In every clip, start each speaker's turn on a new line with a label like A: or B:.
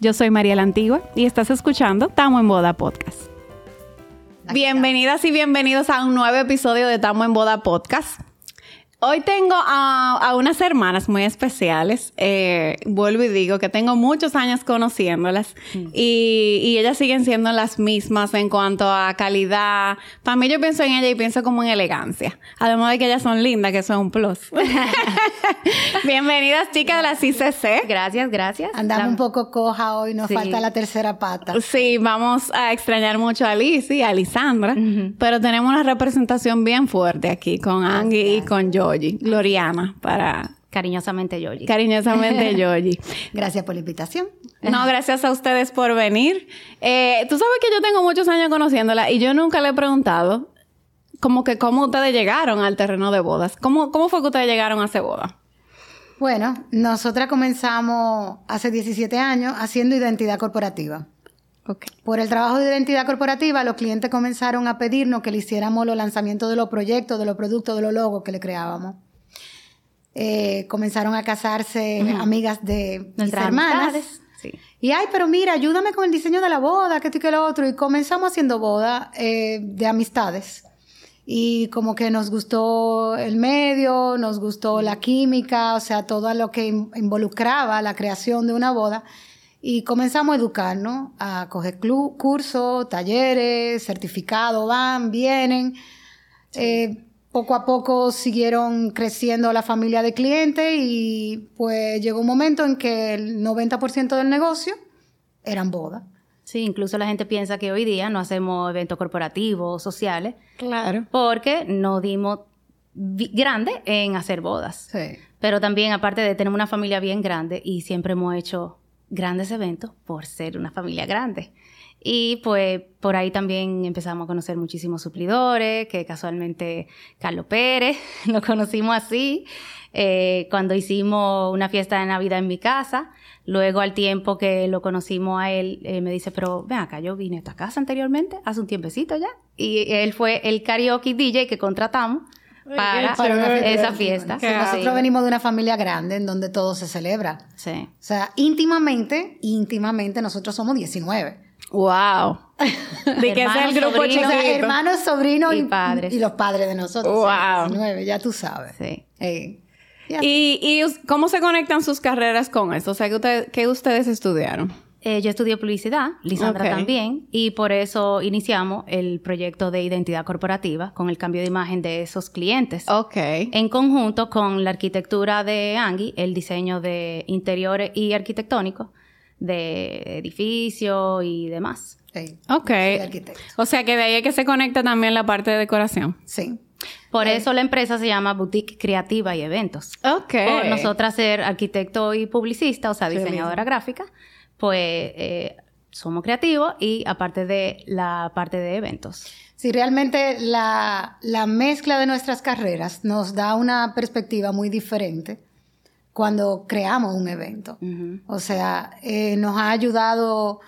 A: yo soy María la Antigua y estás escuchando Tamo en Boda Podcast. Bienvenidas y bienvenidos a un nuevo episodio de Tamo en Boda Podcast. Hoy tengo a, unas hermanas muy especiales. Eh, vuelvo y digo que tengo muchos años conociéndolas mm. y, ellas siguen siendo las mismas en cuanto a calidad. Para mí yo pienso en ella y pienso como en elegancia. Además de que ellas son lindas, que eso es un plus. Bienvenidas chicas de la CCC.
B: Gracias, gracias.
C: Andamos un poco coja hoy, nos falta la tercera pata.
A: Sí, vamos a extrañar mucho a Liz y a Lisandra, pero tenemos una representación bien fuerte aquí con Angie y con yo. Gloriana, para...
B: Cariñosamente Yoyi.
A: Cariñosamente Yoyi.
C: Gracias por la invitación.
A: No, gracias a ustedes por venir. Eh, tú sabes que yo tengo muchos años conociéndola y yo nunca le he preguntado como que cómo ustedes llegaron al terreno de bodas. ¿Cómo, cómo fue que ustedes llegaron a hacer boda?
C: Bueno, nosotras comenzamos hace 17 años haciendo identidad corporativa. Okay. Por el trabajo de identidad corporativa, los clientes comenzaron a pedirnos que le hiciéramos los lanzamientos de los proyectos, de los productos, de los logos que le creábamos. Eh, comenzaron a casarse amigas de nuestras hermanas. Y ay, pero mira, ayúdame con el diseño de la boda, que esto y que lo otro. Y comenzamos haciendo boda eh, de amistades. Y como que nos gustó el medio, nos gustó la química, o sea, todo lo que involucraba la creación de una boda. Y comenzamos a educarnos, a coger cursos, talleres, certificados, van, vienen. Eh, poco a poco siguieron creciendo la familia de clientes y pues llegó un momento en que el 90% del negocio eran bodas.
B: Sí, incluso la gente piensa que hoy día no hacemos eventos corporativos, sociales.
A: Claro.
B: Porque no dimos grande en hacer bodas. Sí. Pero también, aparte de tener una familia bien grande y siempre hemos hecho grandes eventos por ser una familia grande. Y pues por ahí también empezamos a conocer muchísimos suplidores, que casualmente Carlos Pérez, lo conocimos así, eh, cuando hicimos una fiesta de Navidad en mi casa. Luego al tiempo que lo conocimos a él, me dice, pero ven acá, yo vine a esta casa anteriormente, hace un tiempecito ya. Y él fue el karaoke DJ que contratamos para, esa fiesta.
C: nosotros venimos de una familia grande en donde todo se celebra.
B: Sí. O
C: sea, íntimamente, íntimamente nosotros somos 19.
A: Wow.
B: De que es el grupo chiquito. O sea,
C: hermanos, sobrinos
B: y, padres.
C: Y los padres de nosotros.
A: Wow.
C: 19, ya tú sabes.
B: Sí.
A: ¿Y, ¿Y, cómo se conectan sus carreras con eso? O sea, ¿qué ustedes estudiaron?
B: Eh, yo estudié publicidad, Lisandra también, y por eso iniciamos el proyecto de identidad corporativa con el cambio de imagen de esos clientes.
A: Ok.
B: En conjunto con la arquitectura de Angie, el diseño de interiores y arquitectónico de edificios y demás.
A: Sí. Ok. O sea que de ahí es que se conecta también la parte de decoración.
C: Sí.
B: Por eso la empresa se llama Boutique Creativa y Eventos.
A: Ok.
B: Por nosotras ser arquitecto y publicista, o sea, diseñadora gráfica pues eh, somos creativos y aparte de la parte de eventos.
C: Sí, realmente la, mezcla de nuestras carreras nos da una perspectiva muy diferente cuando creamos un evento. O sea, eh, nos ha ayudado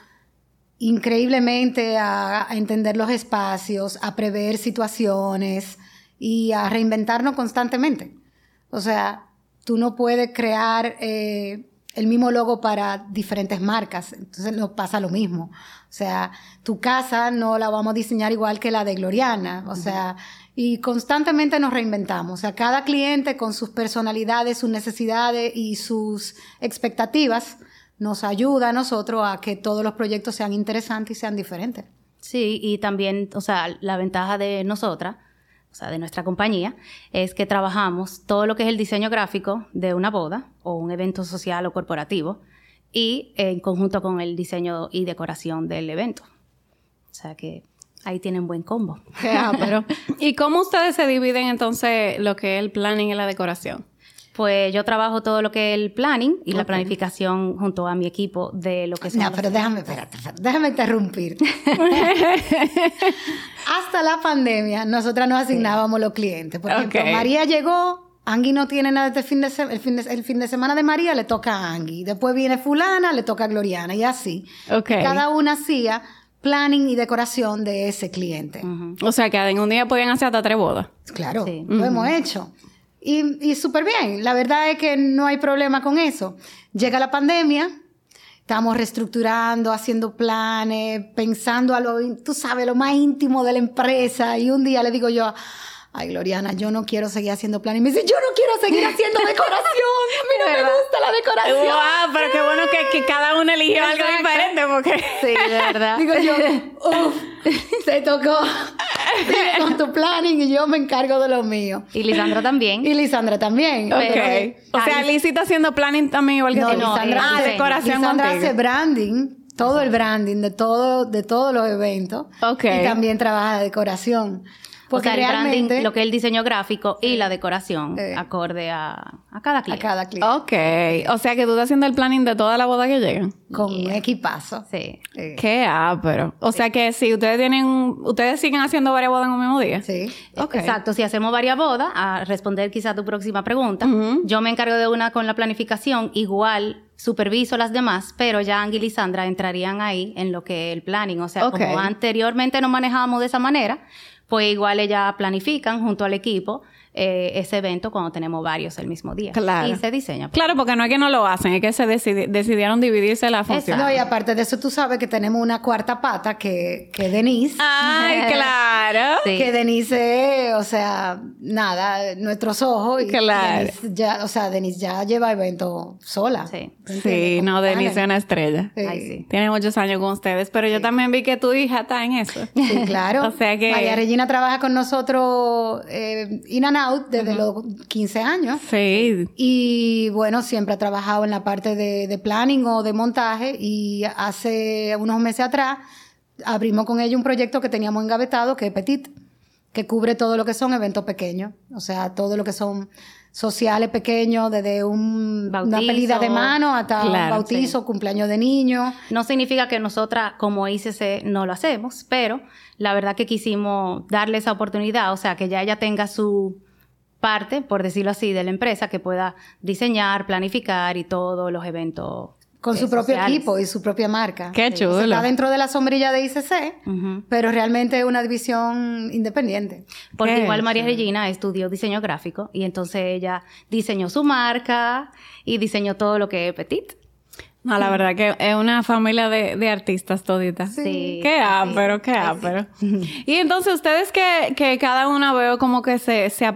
C: increíblemente a, entender los espacios, a prever situaciones y a reinventarnos constantemente. O sea, tú no puedes crear eh, el mismo logo para diferentes marcas. Entonces nos pasa lo mismo. O sea, tu casa no la vamos a diseñar igual que la de Gloriana. O sea, y constantemente nos reinventamos. O sea, cada cliente con sus personalidades, sus necesidades y sus expectativas nos ayuda a nosotros a que todos los proyectos sean interesantes y sean diferentes.
B: Sí, y también, o sea, la ventaja de nosotras o sea, de nuestra compañía, es que trabajamos todo lo que es el diseño gráfico de una boda o un evento social o corporativo y en conjunto con el diseño y decoración del evento. O sea que ahí tienen buen combo.
A: pero, ¿Y cómo ustedes se dividen entonces lo que es el planning y la decoración?
B: Pues yo trabajo todo lo que es el planning y la planificación junto a mi equipo de lo que es...
C: No, pero déjame, espérate, déjame interrumpir. Hasta la pandemia, nosotras nos asignábamos los clientes. Por ejemplo, María llegó, Angui no tiene nada este fin de, el fin de, el fin de semana de María le toca a Angui. Después viene fulana, le toca a Gloriana y así. Cada una hacía planning y decoración de ese cliente.
A: O sea que en un día podían hacer hasta tres bodas.
C: Claro, lo hemos hecho. Y, y súper bien, la verdad es que no hay problema con eso. Llega la pandemia, estamos reestructurando, haciendo planes, pensando a lo, tú sabes, lo más íntimo de la empresa. Y un día le digo yo, ay, Gloriana, yo no quiero seguir haciendo planes. Y me dice, yo no quiero seguir haciendo decoración. A mí no me gusta la decoración.
A: Wow, pero qué bueno que, cada uno eligió algo diferente porque...
B: Sí, de verdad.
C: Digo yo, uff, se tocó. con tu planning y yo me encargo de lo mío.
B: Y Lisandra también.
C: Y Lisandra también.
A: Ok. o sea, Liz está haciendo planning también igual que
C: no,
A: tú.
C: No, Lisandra, ah, decoración Lisandra hace branding todo el branding de todo de todos los eventos
A: Ok.
C: y también trabaja la decoración
B: porque o sea, realmente, el branding, lo que es el diseño gráfico y la decoración, acorde a, cada cliente.
C: A cada cliente.
A: Ok. O sea que tú estás haciendo el planning de toda la boda que llega.
C: Con un equipazo.
B: Sí.
A: Qué pero O sea que si ustedes tienen... Ustedes siguen haciendo varias bodas en un mismo día.
C: Sí.
B: Exacto. Si hacemos varias bodas, a responder quizá tu próxima pregunta, yo me encargo de una con la planificación, igual superviso las demás, pero ya Ángel y Sandra entrarían ahí en lo que es el planning. O sea, como anteriormente nos manejábamos de esa manera, pues igual ellas planifican junto al equipo eh, ese evento cuando tenemos varios el mismo día.
A: Claro.
B: Y se diseña.
A: Claro, porque no es que no lo hacen, es que se decidieron dividirse la función.
C: No, y aparte de eso, tú sabes que tenemos una cuarta pata que, que Denise.
A: ¡Ay, claro!
C: Que Denise o sea, nada, nuestros ojos. Y
A: claro.
C: Denise ya, o sea, Denise ya lleva evento sola.
A: Sí. Sí, no, Denise es una estrella.
B: Sí. Ay, sí.
A: Tiene muchos años con ustedes, pero yo también vi que tu hija está en eso.
C: Sí, claro.
A: o sea que...
C: María Regina trabaja con nosotros eh, desde los 15 años.
A: Sí.
C: Y bueno, siempre ha trabajado en la parte de, planning o de montaje y hace unos meses atrás abrimos con ella un proyecto que teníamos engavetado que es Petit, que cubre todo lo que son eventos pequeños, o sea, todo lo que son sociales pequeños, desde un, una pelida de mano hasta un bautizo, cumpleaños de niños.
B: No significa que nosotras como ICC no lo hacemos, pero la verdad que quisimos darle esa oportunidad, o sea, que ya ella tenga su parte, por decirlo así, de la empresa que pueda diseñar, planificar y todos los eventos.
C: Con su propio equipo y su propia marca.
A: Qué chulo.
C: está dentro de la sombrilla de ICC, pero realmente es una división independiente.
B: Porque igual María Regina estudió diseño gráfico y entonces ella diseñó su marca y diseñó todo lo que es Petit.
A: No, la verdad que es una familia de, artistas toditas.
B: Sí.
A: Qué ápero, qué ápero. Y entonces ustedes que, que cada una veo como que se, se,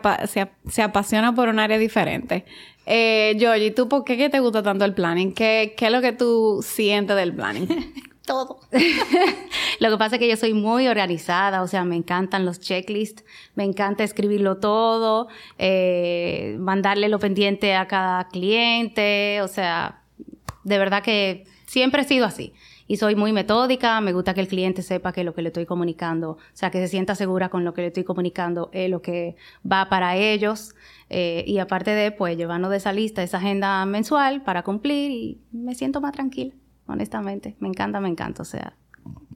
A: se, apasiona por un área diferente. Eh, Georgie, ¿tú por qué, te gusta tanto el planning? ¿Qué, ¿Qué es lo que tú sientes del planning?
C: Todo.
B: lo que pasa es que yo soy muy organizada, o sea, me encantan los checklists, me encanta escribirlo todo, eh, mandarle lo pendiente a cada cliente, o sea, de verdad que siempre he sido así. Y soy muy metódica, me gusta que el cliente sepa que lo que le estoy comunicando, o sea, que se sienta segura con lo que le estoy comunicando es lo que va para ellos. Eh, y aparte de, pues, llevarnos de esa lista, esa agenda mensual para cumplir y me siento más tranquila, honestamente. Me encanta, me encanta, o sea,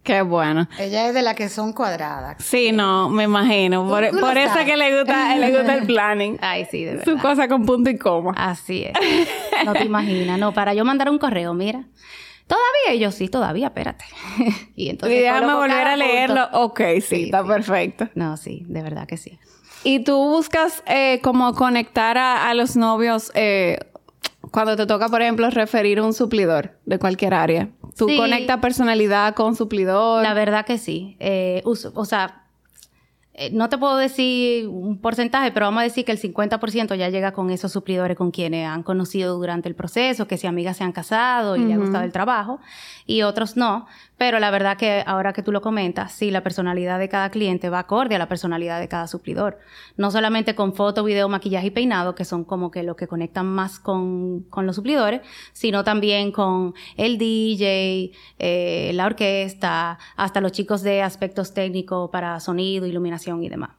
A: Qué bueno.
C: Ella es de las que son cuadradas.
A: Sí, no, me imagino. Por, eso que le gusta, le gusta el planning.
B: Ay, sí, de verdad.
A: Su cosa con punto y coma.
B: Así es. No te imaginas. No, para yo mandar un correo, mira. Todavía, y yo sí, todavía, espérate.
A: y entonces. Y déjame volver a leerlo. Ok, sí, está perfecto.
B: No, sí, de verdad que sí.
A: Y tú buscas eh, como conectar a, los novios eh, cuando te toca, por ejemplo, referir un suplidor de cualquier área. ¿Tú conectas personalidad con suplidor?
B: La verdad que sí. Eh, o sea, eh, no te puedo decir un porcentaje, pero vamos a decir que el 50% ya llega con esos suplidores con quienes han conocido durante el proceso, que si amigas se han casado y le ha gustado el trabajo, y otros no. Pero la verdad que ahora que tú lo comentas, sí, la personalidad de cada cliente va acorde a la personalidad de cada suplidor. No solamente con foto, video, maquillaje y peinado, que son como que lo que conectan más con, con los suplidores, sino también con el DJ, eh, la orquesta, hasta los chicos de aspectos técnicos para sonido, iluminación y demás.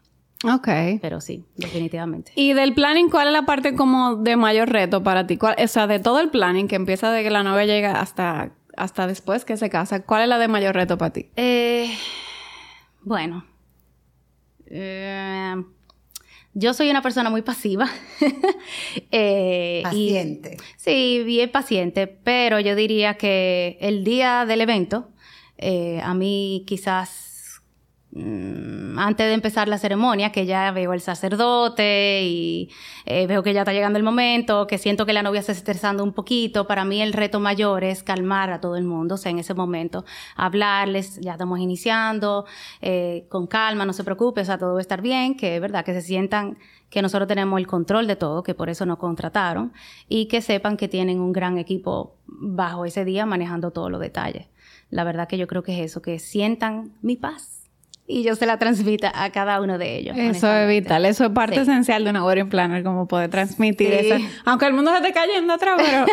A: Ok.
B: Pero sí, definitivamente.
A: Y del planning, ¿cuál es la parte como de mayor reto para ti? o sea, de todo el planning que empieza de que la novia llega hasta hasta después que se casa, ¿cuál es la de mayor reto para ti?
B: Eh, bueno, eh, yo soy una persona muy pasiva.
C: eh, paciente.
B: sí, bien paciente, pero yo diría que el día del evento, eh, a mí quizás antes de empezar la ceremonia, que ya veo el sacerdote y eh, veo que ya está llegando el momento, que siento que la novia se está estresando un poquito, para mí el reto mayor es calmar a todo el mundo, o sea, en ese momento, hablarles, ya estamos iniciando, eh, con calma, no se preocupe, o sea, todo va a estar bien, que es verdad, que se sientan que nosotros tenemos el control de todo, que por eso nos contrataron, y que sepan que tienen un gran equipo bajo ese día manejando todos los detalles. La verdad que yo creo que es eso, que sientan mi paz y yo se la transmita a cada uno de ellos.
A: Eso es vital, eso es parte esencial de una wedding planner, como poder transmitir eso. Aunque el mundo se esté cayendo atrás, pero...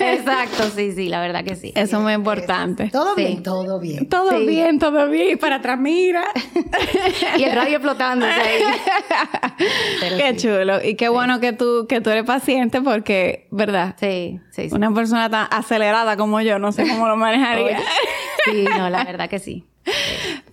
B: Exacto, sí, sí, la verdad que sí.
A: Eso es muy importante.
C: Todo bien, todo bien.
A: Todo bien, todo bien. Y para atrás, mira.
B: y el radio flotando ahí.
A: qué chulo. Y qué bueno que tú, que tú eres paciente porque, ¿verdad?
B: Sí, sí, sí.
A: Una persona tan acelerada como yo, no sé cómo lo manejaría.
B: sí, no, la verdad que sí.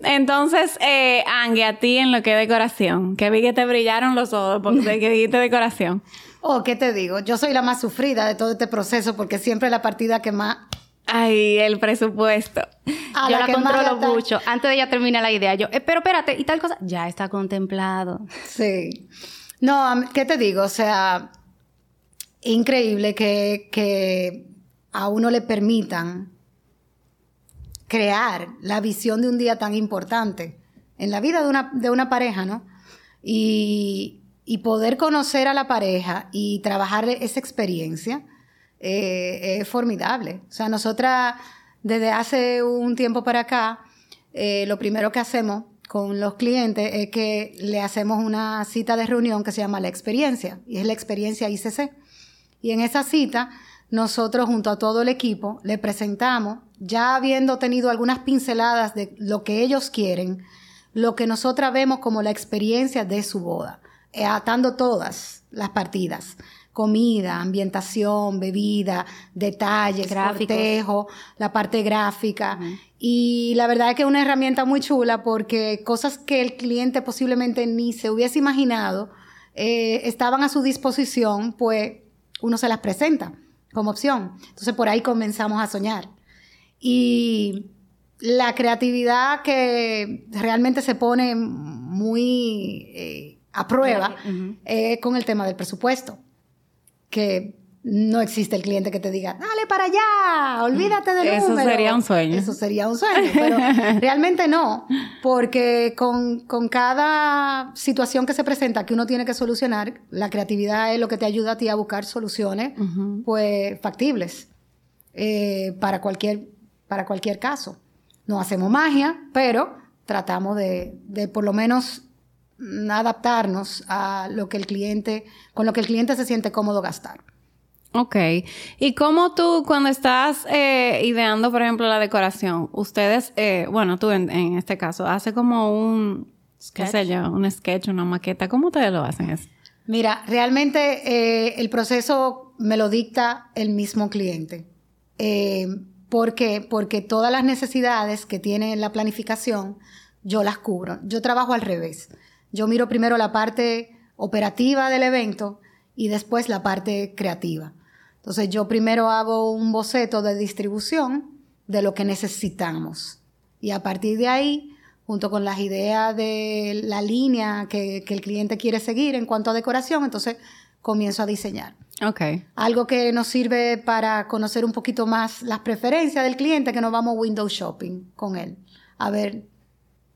A: Entonces, eh, Angie, a ti en lo que es decoración, que vi que te brillaron los ojos porque que dijiste decoración.
C: Oh, ¿qué te digo? Yo soy la más sufrida de todo este proceso porque siempre la partida que más...
A: Ay, el presupuesto.
B: yo la, controlo mucho. Antes de ella terminar la idea, yo, eh, pero espérate, y tal cosa, ya está contemplado.
C: Sí. No, ¿qué te digo? O sea, increíble que, que a uno le permitan crear la visión de un día tan importante en la vida de una, de una pareja, ¿no? Y, poder conocer a la pareja y trabajar esa experiencia eh, es formidable. O sea, nosotras desde hace un tiempo para acá, eh, lo primero que hacemos con los clientes es que le hacemos una cita de reunión que se llama la experiencia, y es la experiencia ICC. Y en esa cita nosotros junto a todo el equipo le presentamos, ya habiendo tenido algunas pinceladas de lo que ellos quieren, lo que nosotras vemos como la experiencia de su boda, eh, atando todas las partidas. Comida, ambientación, bebida, detalles, cortejo, la parte gráfica. Y la verdad es que es una herramienta muy chula porque cosas que el cliente posiblemente ni se hubiese imaginado eh, estaban a su disposición, pues uno se las presenta como opción. Entonces por ahí comenzamos a soñar. Y la creatividad que realmente se pone muy eh, a prueba con el tema del presupuesto. Que no existe el cliente que te diga, dale para allá, olvídate del
A: Eso sería un sueño.
C: Eso sería un sueño, pero realmente no, porque con, cada situación que se presenta que uno tiene que solucionar, la creatividad es lo que te ayuda a ti a buscar soluciones, pues, factibles eh, para, cualquier, para cualquier caso. No hacemos magia, pero tratamos de, de por lo menos adaptarnos a lo que el cliente, con lo que el cliente se siente cómodo gastar.
A: Ok. ¿Y cómo tú, cuando estás eh, ideando, por ejemplo, la decoración, ustedes, eh, bueno, tú en, este caso, hace como un, qué sé yo, un sketch, una maqueta, ¿cómo ustedes lo hacen eso?
C: Mira, realmente eh, el proceso me lo dicta el mismo cliente. ¿Por qué? Porque todas las necesidades que tiene la planificación, yo las cubro. Yo trabajo al revés. Yo miro primero la parte operativa del evento y después la parte creativa. Entonces yo primero hago un boceto de distribución de lo que necesitamos. Y a partir de ahí, junto con las ideas de la línea que, el cliente quiere seguir en cuanto a decoración, entonces comienzo a diseñar.
A: Okay.
C: Algo que nos sirve para conocer un poquito más las preferencias del cliente, que nos vamos window shopping con él, a ver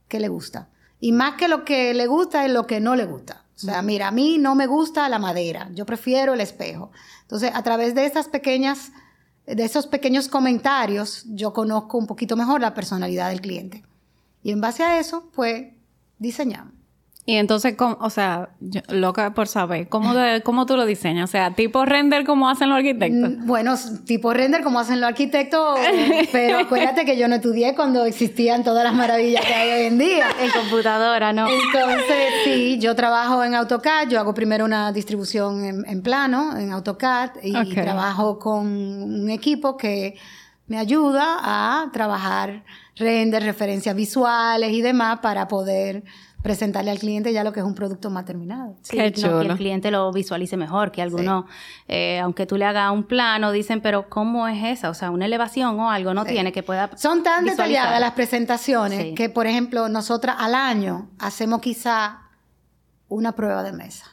C: qué le gusta. Y más que lo que le gusta es lo que no le gusta. O sea, mira, a mí no me gusta la madera, yo prefiero el espejo. Entonces, a través de esas pequeñas, de esos pequeños comentarios, yo conozco un poquito mejor la personalidad del cliente. Y en base a eso, pues, diseñamos.
A: Y entonces, o sea, loca por saber, ¿cómo, ¿cómo tú lo diseñas? O sea, tipo render como hacen los arquitectos.
C: Mm, bueno, tipo render como hacen los arquitectos, pero acuérdate que yo no estudié cuando existían todas las maravillas que hay hoy en día.
B: En computadora, ¿no?
C: Entonces, sí, yo trabajo en AutoCAD, yo hago primero una distribución en, plano, en AutoCAD, y trabajo con un equipo que me ayuda a trabajar render, referencias visuales y demás para poder presentarle al cliente ya lo que es un producto más terminado.
B: Sí, que el cliente lo visualice mejor, que algunos, eh, aunque tú le hagas un plano, dicen, pero ¿cómo es esa? O sea, una elevación o algo no tiene que pueda
C: Son tan detalladas las presentaciones que, por ejemplo, nosotras al año hacemos quizá una prueba de mesa.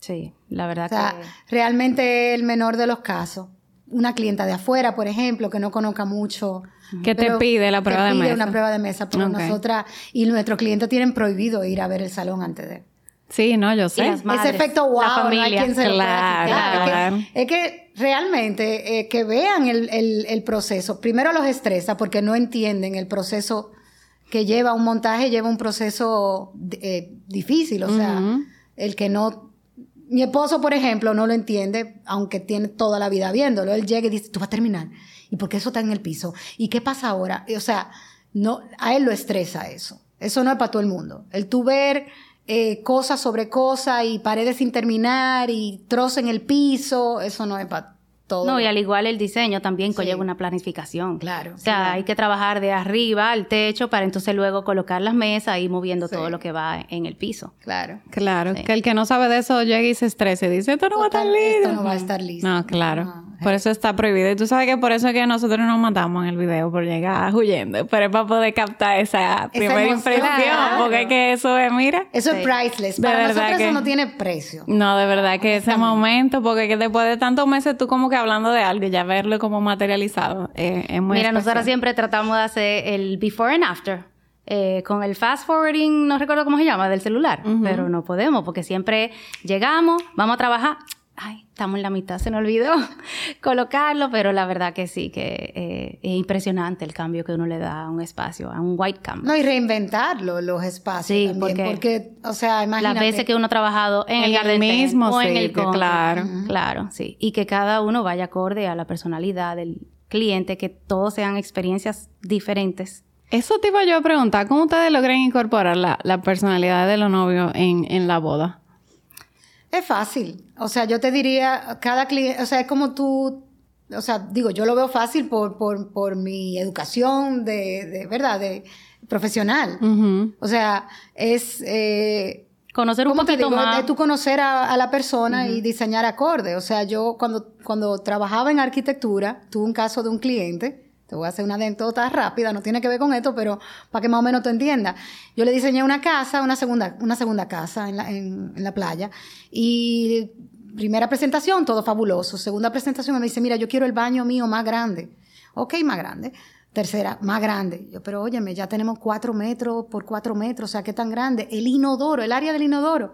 B: Sí, la verdad o sea,
C: realmente el menor de los casos. Una clienta de afuera, por ejemplo, que no conozca mucho
A: ¿Qué te pide la prueba de mesa?
C: una prueba de mesa, porque nosotras y nuestros clientes tienen prohibido ir a ver el salón antes de.
A: Sí, no, yo sé.
C: Ese efecto wow, no hay quien se claro, Es, que, realmente eh, que vean el, proceso. Primero los estresa porque no entienden el proceso que lleva un montaje, lleva un proceso eh, difícil. O sea, el que no mi esposo, por ejemplo, no lo entiende, aunque tiene toda la vida viéndolo. Él llega y dice, tú vas a terminar. ¿Y por qué eso está en el piso? ¿Y qué pasa ahora? O sea, no, a él lo estresa eso. Eso no es para todo el mundo. El tú ver eh, cosas sobre cosas y paredes sin terminar y trozo en el piso, eso no es para
B: no, y al igual el diseño también conlleva una planificación.
C: Claro.
B: O sea, hay que trabajar de arriba al techo para entonces luego colocar las mesas y moviendo todo lo que va en el piso.
C: Claro.
A: Claro. Que el que no sabe de eso llega y se estresa y dice, esto no va a estar listo.
C: Esto no va a estar listo.
A: No, claro. Por eso está prohibido. Y tú sabes que por eso es que nosotros nos matamos en el video, por llegar huyendo. Pero es para poder captar esa, primera impresión. Porque es que eso es, mira.
C: Eso es priceless. Para nosotros eso no tiene precio.
A: No, de verdad que ese momento, porque que después de tantos meses tú como que hablando de algo y ya verlo como materializado eh, es muy
B: Mira, nosotros siempre tratamos de hacer el before and after. Eh, con el fast forwarding, no recuerdo cómo se llama, del celular, pero no podemos porque siempre llegamos, vamos a trabajar, ay, estamos en la mitad, se nos olvidó colocarlo, pero la verdad que sí, que eh, es impresionante el cambio que uno le da a un espacio, a un white canvas.
C: No, y reinventarlo, los espacios sí, porque, o sea, imagínate.
B: Las veces que uno ha trabajado en, el garden mismo, o en el claro. Claro, sí. Y que cada uno vaya acorde a la personalidad del cliente, que todos sean experiencias diferentes.
A: Eso te iba yo a preguntar, ¿cómo ustedes logran incorporar la, la personalidad de los novios en, en la boda?
C: Es fácil. O sea, yo te diría, cada cliente, o sea, es como tú, o sea, digo, yo lo veo fácil por, por, por mi educación de, de, ¿verdad? De profesional. O sea, es... Eh,
B: conocer un poquito más.
C: Es tú conocer a, la persona y diseñar acorde. O sea, yo cuando, cuando trabajaba en arquitectura, tuve un caso de un cliente te voy a hacer una anécdota rápida, no tiene que ver con esto, pero para que más o menos tú entiendas. Yo le diseñé una casa, una segunda, una segunda casa en la, en, la playa. Y primera presentación, todo fabuloso. Segunda presentación, me dice, mira, yo quiero el baño mío más grande. Ok, más grande. Tercera, más grande. Yo, pero óyeme, ya tenemos cuatro metros por cuatro metros, o sea, ¿qué tan grande? El inodoro, el área del inodoro.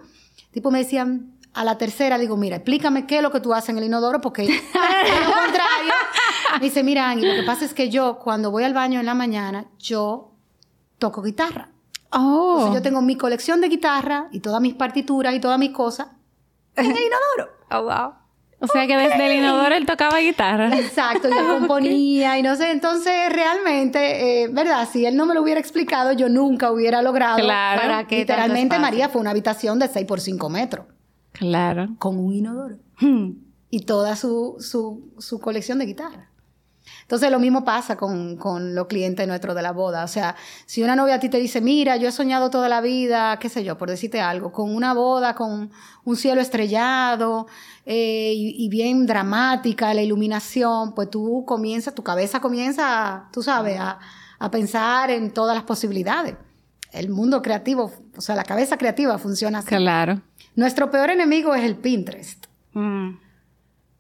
C: Tipo me decían, a la tercera digo, mira, explícame qué es lo que tú haces en el inodoro, porque lo contrario. Me dice, mira, Angie, lo que pasa es que yo, cuando voy al baño en la mañana, yo toco guitarra. Oh. Entonces yo tengo mi colección de guitarra y todas mis partituras y todas mis cosas en el inodoro.
B: Oh, wow.
A: O sea que desde el inodoro él tocaba guitarra.
C: Exacto, yo componía y no sé. Entonces, realmente, eh, ¿verdad? Si él no me lo hubiera explicado, yo nunca hubiera logrado.
A: Claro.
C: Para que literalmente María fue una habitación de 6 por 5 metros.
A: Claro.
C: Con un inodoro. Hmm. Y toda su, su, su colección de guitarra. Entonces lo mismo pasa con, con, los clientes nuestros de la boda. O sea, si una novia a ti te dice, mira, yo he soñado toda la vida, qué sé yo, por decirte algo, con una boda, con un cielo estrellado eh, y, bien dramática, la iluminación, pues tú comienzas, tu cabeza comienza, tú sabes, a, a pensar en todas las posibilidades. El mundo creativo, o sea, la cabeza creativa funciona así.
A: Claro.
C: Nuestro peor enemigo es el Pinterest.
A: Mm.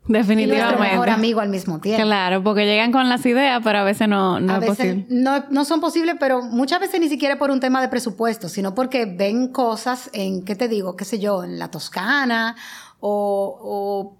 A: Definitivamente.
C: Y nuestro mejor amigo al mismo tiempo.
A: Claro, porque llegan con las ideas, pero a veces no, no es posible.
C: No, no son posibles, pero muchas veces ni siquiera por un tema de presupuesto, sino porque ven cosas en, ¿qué te digo? ¿Qué sé yo? En la Toscana o, o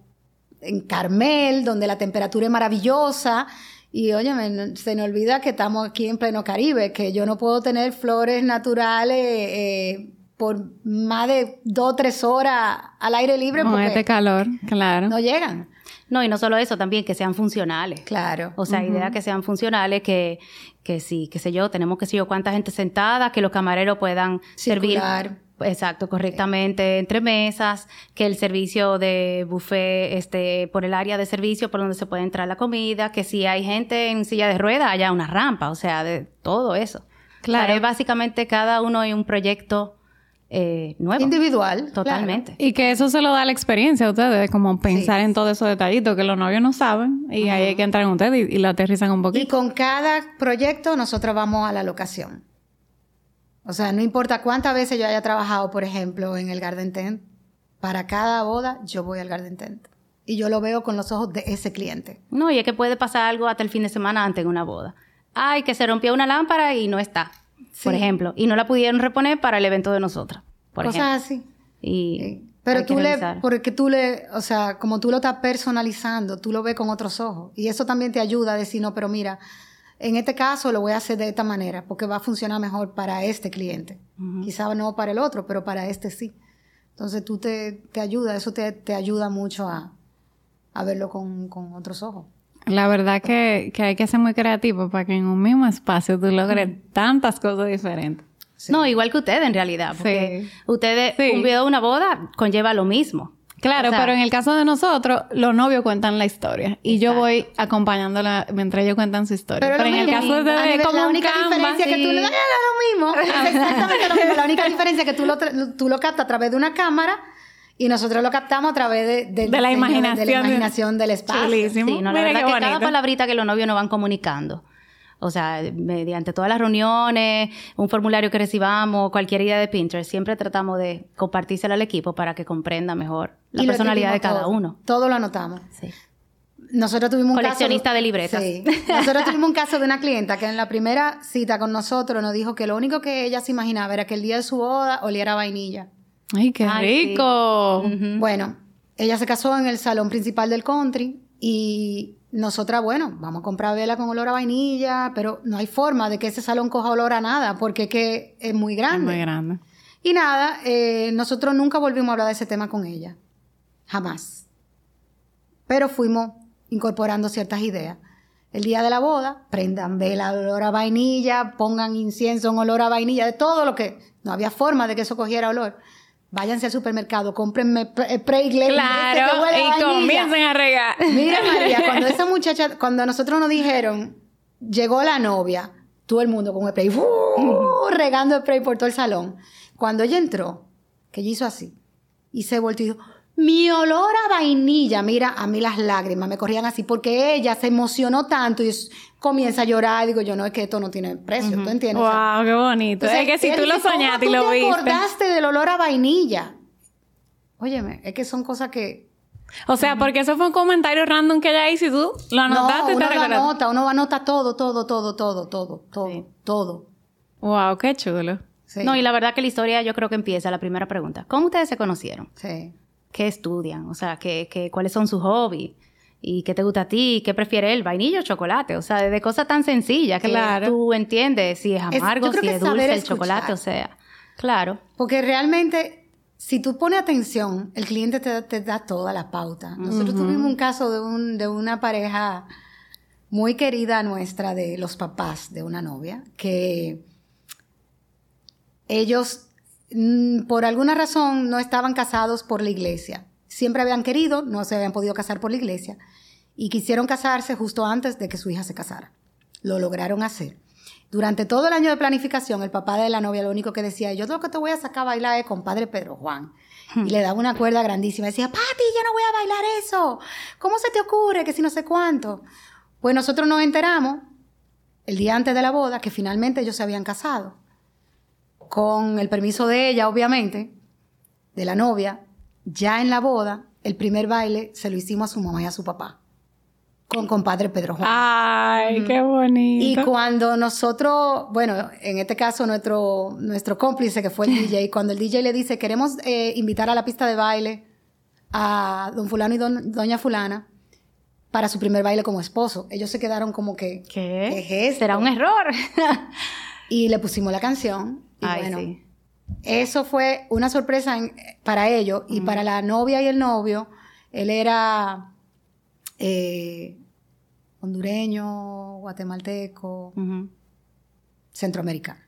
C: en Carmel, donde la temperatura es maravillosa. Y oye, se me olvida que estamos aquí en pleno Caribe, que yo no puedo tener flores naturales eh, por más de dos o tres horas al aire libre.
A: Con este calor, claro.
C: No llegan.
B: No, y no solo eso, también que sean funcionales.
C: Claro.
B: O sea, idea que sean funcionales, que, que sí, qué sé yo, tenemos que sé yo cuánta gente sentada, que los camareros puedan servir. Exacto, correctamente, entre mesas, que el servicio de buffet esté por el área de servicio por donde se puede entrar la comida, que si hay gente en silla de rueda haya una rampa, o sea, de todo eso. Claro. es básicamente cada uno hay un proyecto eh, nuevo.
C: Individual.
B: Totalmente.
A: Y que eso se lo da la experiencia a ustedes, como pensar en todos esos detallitos que los novios no saben y ahí hay que entrar en ustedes y, lo aterrizan un poquito.
C: Y con cada proyecto nosotros vamos a la locación. O sea, no importa cuántas veces yo haya trabajado, por ejemplo, en el Garden Tent, para cada boda yo voy al Garden Tent. Y yo lo veo con los ojos de ese cliente.
B: No, y es que puede pasar algo hasta el fin de semana antes de una boda. Ay, que se rompió una lámpara y no está, por ejemplo. Y no la pudieron reponer para el evento de nosotros. Por
C: Cosas así.
B: Y
C: Pero tú le, porque tú le, o sea, como tú lo estás personalizando, tú lo ves con otros ojos. Y eso también te ayuda a decir, no, pero mira, en este caso lo voy a hacer de esta manera, porque va a funcionar mejor para este cliente. Quizá no para el otro, pero para este sí. Entonces tú te, te ayuda, eso te, te ayuda mucho a, a verlo con, con otros ojos.
A: La verdad que, que, hay que ser muy creativo para que en un mismo espacio tú logres tantas cosas diferentes.
B: No, igual que ustedes en realidad, porque ustedes, un video de una boda conlleva lo mismo.
A: Claro, pero en el caso de nosotros, los novios cuentan la historia y yo voy acompañándola mientras ellos cuentan su historia.
C: Pero, en el caso de ustedes, como la única diferencia que tú lo, lo mismo, exactamente lo mismo. La única diferencia es que tú lo, tú lo captas a través de una cámara y nosotros lo captamos a través de,
A: la, imaginación,
C: de, la imaginación del espacio.
B: Sí, no, la verdad que cada palabrita que los novios nos van comunicando. O sea, mediante todas las reuniones, un formulario que recibamos, cualquier idea de Pinterest, siempre tratamos de compartírselo al equipo para que comprenda mejor la personalidad de cada uno.
C: Todo lo anotamos. Sí. Nosotros tuvimos un
B: Coleccionista de libretas. Sí.
C: Nosotros tuvimos un caso de una clienta que en la primera cita con nosotros nos dijo que lo único que ella se imaginaba era que el día de su boda oliera vainilla.
A: ¡Ay, qué rico!
C: Bueno, ella se casó en el salón principal del country y nosotras, bueno, vamos a comprar vela con olor a vainilla, pero no hay forma de que ese salón coja olor a nada porque es que es muy grande.
A: muy grande.
C: Y nada, eh, nosotros nunca volvimos a hablar de ese tema con ella. Jamás. Pero fuimos incorporando ciertas ideas. El día de la boda, prendan vela olor a vainilla, pongan incienso en olor a vainilla, de todo lo que... No había forma de que eso cogiera olor váyanse al supermercado, cómprenme spray
A: Claro, y comiencen a regar.
C: Mira, María, cuando esa muchacha, cuando nosotros nos dijeron, llegó la novia, todo el mundo con spray, ¡uh! regando spray por todo el salón. Cuando ella entró, que ella hizo así, y se volteó y dijo, mi olor a vainilla, mira, a mí las lágrimas me corrían así porque ella se emocionó tanto y comienza a llorar. Digo, yo no, es que esto no tiene precio, ¿tú entiendes?
A: ¡Wow! ¡Qué bonito! es que si tú lo soñaste y lo viste.
C: te acordaste del olor a vainilla? Óyeme, es que son cosas que...
A: O sea, porque eso fue un comentario random que ella hizo y tú lo anotaste.
C: No, uno lo anota, uno anota todo, todo, todo, todo, todo, todo, todo.
A: ¡Wow! ¡Qué chulo!
B: No, y la verdad que la historia yo creo que empieza, la primera pregunta. ¿Cómo ustedes se conocieron?
C: Sí
B: qué estudian, o sea, qué, qué, cuáles son sus hobbies y qué te gusta a ti, qué prefiere él, vainilla o chocolate, o sea, de cosas tan sencillas que tú entiendes si es amargo, si es dulce el chocolate, o sea, claro.
C: Porque realmente, si tú pones atención, el cliente te, da toda la pauta. Nosotros tuvimos un caso de, un, de una pareja muy querida nuestra de los papás de una novia, que ellos Mm, por alguna razón no estaban casados por la iglesia. Siempre habían querido, no se habían podido casar por la iglesia y quisieron casarse justo antes de que su hija se casara. Lo lograron hacer. Durante todo el año de planificación, el papá de la novia lo único que decía, yo lo que te voy a sacar a bailar es con padre Pedro Juan. Y le daba una cuerda grandísima. Decía, Pati, yo no voy a bailar eso. ¿Cómo se te ocurre? Que si no sé cuánto. Pues nosotros nos enteramos, el día antes de la boda, que finalmente ellos se habían casado con el permiso de ella, obviamente, de la novia, ya en la boda, el primer baile se lo hicimos a su mamá y a su papá. Con compadre Pedro Juan.
A: Ay, qué bonito.
C: Y cuando nosotros, bueno, en este caso nuestro, nuestro cómplice que fue el DJ, cuando el DJ le dice, queremos eh, invitar a la pista de baile a don fulano y doña fulana para su primer baile como esposo, ellos se quedaron como que...
B: ¿Qué? ¿Qué es ¿Será un error?
C: y le pusimos la canción bueno, eso fue una sorpresa para ellos y para la novia y el novio. Él era eh, hondureño, guatemalteco, centroamericano.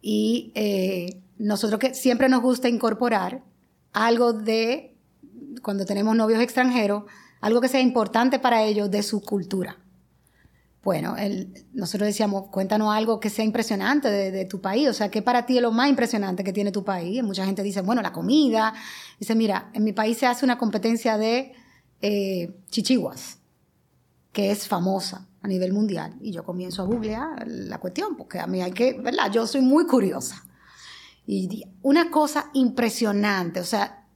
C: Y eh, nosotros que siempre nos gusta incorporar algo de, cuando tenemos novios extranjeros, algo que sea importante para ellos de su cultura bueno, nosotros decíamos, cuéntanos algo que sea impresionante de, tu país, o sea, ¿qué para ti es lo más impresionante que tiene tu país? Mucha gente dice, bueno, la comida. Dice, mira, en mi país se hace una competencia de eh, chichiguas, que es famosa a nivel mundial. Y yo comienzo a googlear la cuestión, porque a mí hay que, ¿verdad? Yo soy muy curiosa. Y una cosa impresionante, o sea,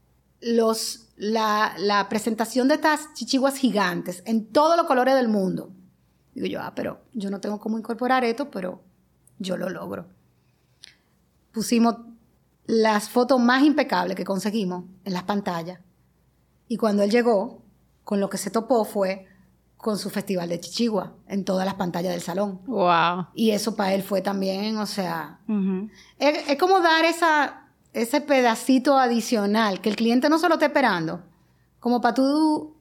C: los, la, la presentación de estas chichiguas gigantes en todos los colores del mundo Digo yo, ah, pero yo no tengo cómo incorporar esto, pero yo lo logro. Pusimos las fotos más impecables que conseguimos en las pantallas. Y cuando él llegó, con lo que se topó fue con su festival de Chichigua en todas las pantallas del salón.
A: Wow.
C: Y eso para él fue también, o sea, es, como dar esa, ese pedacito adicional que el cliente no solo está esperando, como para tú,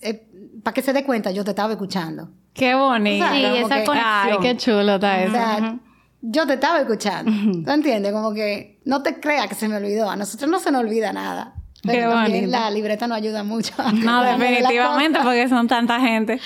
C: eh, para que se dé cuenta, yo te estaba escuchando.
A: Qué bonito. sí, esa conexión. Ay, qué chulo está eso.
C: yo te estaba escuchando. ¿Tú entiendes? Como que no te creas que se me olvidó. A nosotros no se nos olvida nada. Pero también la libreta no ayuda mucho.
A: No, definitivamente, porque son tanta gente.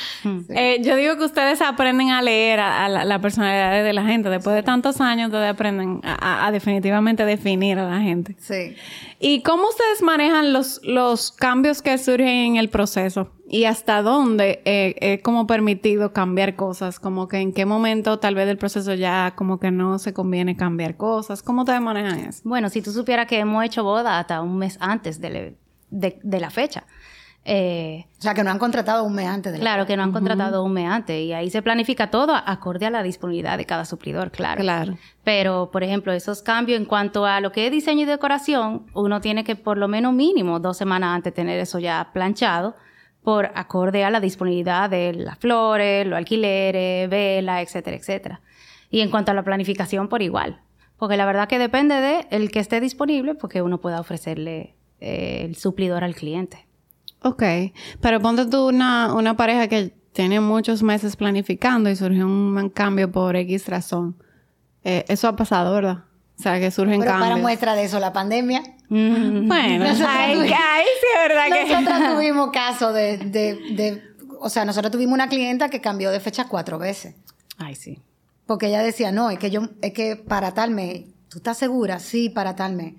A: Eh, yo digo que ustedes aprenden a leer a, la, personalidad de la gente. Después de tantos años, ustedes aprenden a, definitivamente definir a la gente.
C: Sí.
A: ¿Y cómo ustedes manejan los, los cambios que surgen en el proceso? ¿Y hasta dónde eh, es como permitido cambiar cosas? Como que en qué momento tal vez del proceso ya como que no se conviene cambiar cosas. ¿Cómo ustedes manejan eso?
B: Bueno, si tú supieras que hemos hecho boda hasta un mes antes de, la fecha.
C: Eh, o sea, que no han contratado un mes antes
B: de Claro, que no han contratado un mes antes. Y ahí se planifica todo acorde a la disponibilidad de cada suplidor, claro.
A: Claro.
B: Pero, por ejemplo, esos cambios en cuanto a lo que es diseño y decoración, uno tiene que por lo menos mínimo dos semanas antes tener eso ya planchado por acorde a la disponibilidad de las flores, los alquileres, velas, etcétera, etcétera. Y en cuanto a la planificación, por igual. Porque la verdad que depende de el que esté disponible, porque uno pueda ofrecerle eh, el suplidor al cliente.
A: Ok, pero ponte tú una, una pareja que tiene muchos meses planificando y surgió un cambio por X razón. Eh, eso ha pasado, ¿verdad? O sea, que surgen Pero cambios.
C: para muestra de eso, la pandemia.
A: Mm. Bueno, ahí, sí es verdad
C: que... Nosotros tuvimos caso de, de, de... O sea, nosotros tuvimos una clienta que cambió de fecha cuatro veces.
A: Ay, sí.
C: Porque ella decía, no, es que yo... Es que para tal mes... ¿Tú estás segura? Sí, para tal mes.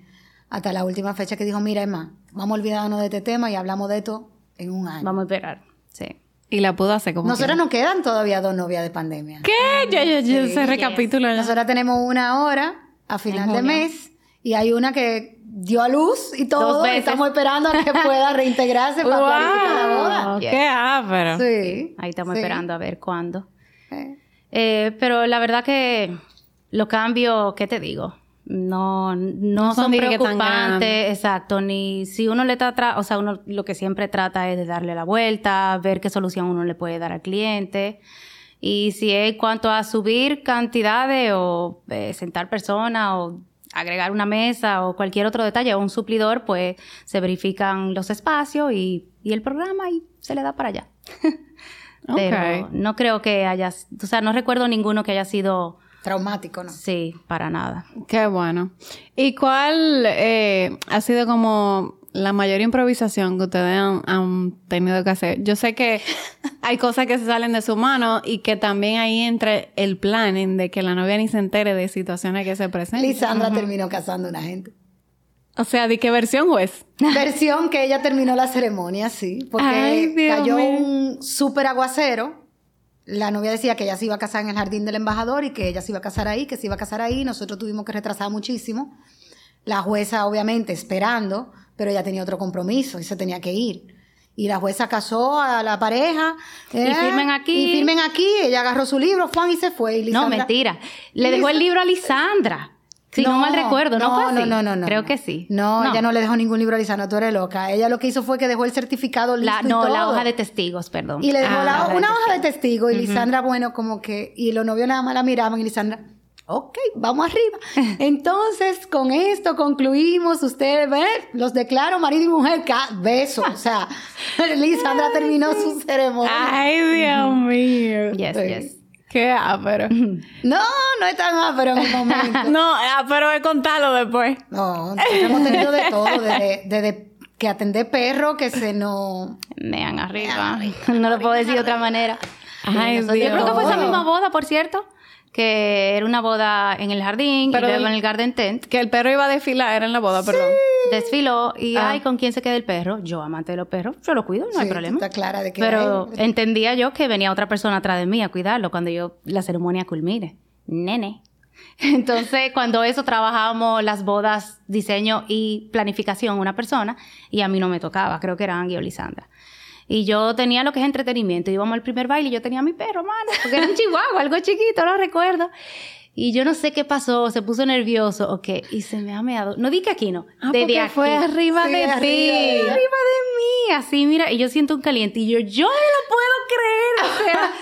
C: Hasta la última fecha que dijo, mira, Emma, vamos a olvidarnos de este tema y hablamos de esto en un año.
B: Vamos a esperar, sí.
A: Y la pudo hacer como
C: Nosotras nos quedan todavía dos novias de pandemia.
A: ¿Qué? Yo, yo, yo sí, se recapitula.
C: Nosotras tenemos una hora a final de mes y hay una que dio a luz y todo. Estamos esperando a que pueda reintegrarse para planificar la boda.
A: ¡Qué ápero!
C: Sí.
B: Ahí estamos esperando a ver cuándo. Eh, pero la verdad que los cambios, ¿qué te digo? No, no, son, preocupantes, exacto, ni si uno le trata, o sea, uno lo que siempre trata es de darle la vuelta, ver qué solución uno le puede dar al cliente. Y si es cuanto a subir cantidades o eh, sentar personas o agregar una mesa o cualquier otro detalle o un suplidor, pues se verifican los espacios y, el programa y se le da para allá. Pero no creo que haya, o sea, no recuerdo ninguno que haya sido
C: traumático, ¿no?
B: Sí, para nada.
A: Qué bueno. ¿Y cuál eh, ha sido como la mayor improvisación que ustedes han, tenido que hacer. Yo sé que hay cosas que se salen de su mano y que también ahí entra el planning de que la novia ni se entere de situaciones que se presentan.
C: Lisandra terminó casando a una gente.
A: O sea, ¿de qué versión es?
C: Versión que ella terminó la ceremonia, sí. Porque cayó un súper aguacero. La novia decía que ella se iba a casar en el jardín del embajador y que ella se iba a casar ahí, que se iba a casar ahí. Nosotros tuvimos que retrasar muchísimo. La jueza, obviamente, esperando pero ella tenía otro compromiso y se tenía que ir. Y la jueza casó a la pareja.
B: y ¿eh? firmen aquí.
C: Y firmen aquí. Ella agarró su libro, Juan, y se fue. Y
B: no, mentira. Le dejó el libro a Lisandra. Si no, mal recuerdo, ¿no, fue así?
C: No, no, no.
B: Creo que sí.
C: No, ella no le dejó ningún libro a Lisandra, tú eres loca. Ella lo que hizo fue que dejó el certificado listo
B: la, No, la hoja de testigos, perdón.
C: Y le dejó ah, una hoja de testigos y Lisandra, bueno, como que... Y los novios nada más la miraban y Lisandra ok, vamos arriba. Entonces, con esto concluimos, ustedes ven, los declaro marido y mujer, beso. O sea, Lisandra terminó su ceremonia.
A: Ay, Dios mío.
B: Yes, yes.
A: Qué ápero.
C: No, no es tan ápero en el momento.
A: no, ápero es contarlo después.
C: No, hemos tenido de todo, desde, que atender perro que se nos...
B: Mean arriba. No lo puedo decir de otra manera. Ay, Yo creo que fue esa misma boda, por cierto que era una boda en el jardín Pero y luego en el garden tent.
A: Que el perro iba a desfilar, era en la boda, perdón.
B: Desfiló y, ah. ay, ¿con quién se queda el perro? Yo, amante de los perros, yo lo cuido, no hay problema.
C: Está clara de que
B: Pero entendía yo que venía otra persona atrás de mí a cuidarlo cuando yo la ceremonia culmine. Nene. Entonces, cuando eso trabajábamos las bodas, diseño y planificación, una persona, y a mí no me tocaba, creo que era Angie o Lisandra. Y yo tenía lo que es entretenimiento. Íbamos al primer baile y yo tenía mi perro, mano, porque era un chihuahua, algo chiquito, no recuerdo. Y yo no sé qué pasó, se puso nervioso, ok, y se me ha meado. No di que aquí no,
A: ah, de aquí. fue arriba de ti.
B: Arriba de mí, así, mira, y yo siento un caliente y yo, yo no lo puedo creer, o sea,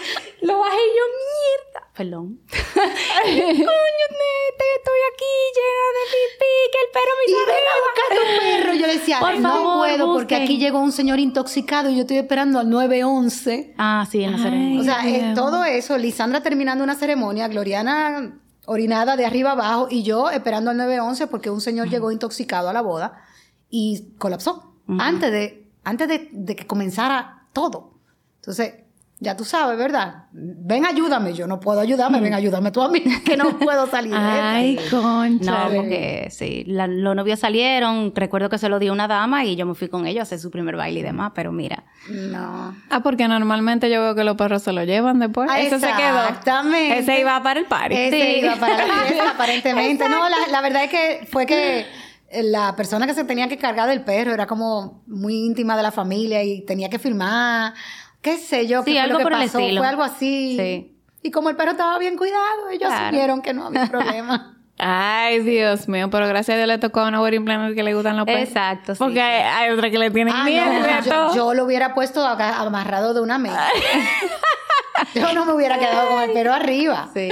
B: lo bajé y yo, mierda perdón. Coño, nete, estoy aquí llena de pipí, que el perro me hizo
C: Y ven a buscar tu perro. Yo le decía, Por no favor, puedo porque aquí llegó un señor intoxicado y yo estoy esperando al 911.
B: Ah, sí, en la ceremonia.
C: O sea, eh, todo eso, Lisandra terminando una ceremonia, Gloriana orinada de arriba abajo y yo esperando al 911 porque un señor llegó intoxicado a la boda y colapsó antes, de, antes de, de que comenzara todo. Entonces, ya tú sabes, ¿verdad? Ven, ayúdame. Yo no puedo ayudarme. Ven, ayúdame tú a mí, que no puedo salir.
A: Ay, concha.
B: No, porque sí, los novios salieron. Recuerdo que se lo dio una dama y yo me fui con ellos a hacer su primer baile y demás, pero mira.
C: No.
A: Ah, porque normalmente yo veo que los perros se lo llevan después.
C: Ah,
A: Ese se quedó.
C: Exactamente.
A: Ese iba para el party.
C: Ese iba para la fiesta, aparentemente. No, la, la verdad es que fue que la persona que se tenía que cargar del perro era como muy íntima de la familia y tenía que filmar qué sé yo, sí, algo por El estilo. Fue algo así. Sí. Y como el perro estaba bien cuidado, ellos asumieron que no había problema.
A: Ay, Dios mío, pero gracias a Dios le tocó a una wedding planner que le gustan los perros.
B: Exacto, sí.
A: Porque hay, otra que le tienen ah, miedo.
C: yo, lo hubiera puesto amarrado de una mesa. yo no me hubiera quedado con el perro arriba.
A: Sí.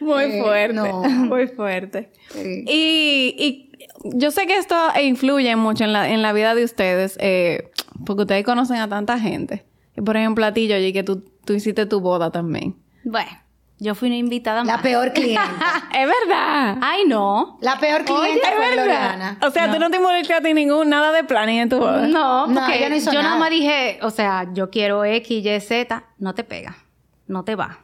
A: Muy eh, fuerte. Muy fuerte. Y, y, yo sé que esto influye mucho en la, en la vida de ustedes, eh, porque ustedes conocen a tanta gente. Y por ejemplo, a ti, Yoyi, que tú, tú hiciste tu boda también.
B: Bueno, yo fui una invitada
C: La peor clienta.
A: es verdad.
B: Ay, no.
C: La peor clienta fue Lorana.
A: O sea, tú no te involucraste ningún nada de planning en tu boda.
B: No, porque no yo nada. más dije, o sea, yo quiero X, Y, Z, no te pega, no te va.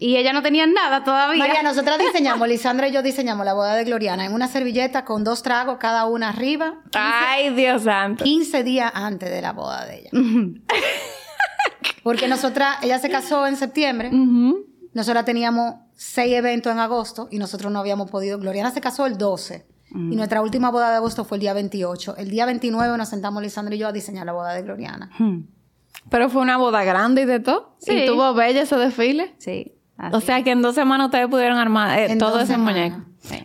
B: Y ella no tenía nada todavía.
C: María, nosotras diseñamos, Lisandra y yo diseñamos la boda de Gloriana en una servilleta con dos tragos cada una arriba.
A: Ay, Dios santo.
C: 15 días antes de la boda de ella. Porque nosotras, ella se casó en septiembre. Nosotras teníamos seis eventos en agosto y nosotros no habíamos podido. Gloriana se casó el 12. Y nuestra última boda de agosto fue el día 28. El día 29 nos sentamos Lisandra y yo a diseñar la boda de Gloriana.
A: Pero fue una boda grande y de todo. Sí. ¿Y tuvo bella ese desfile?
B: Sí.
A: O sea que en dos semanas ustedes pudieron armar eh, todo ese muñeco.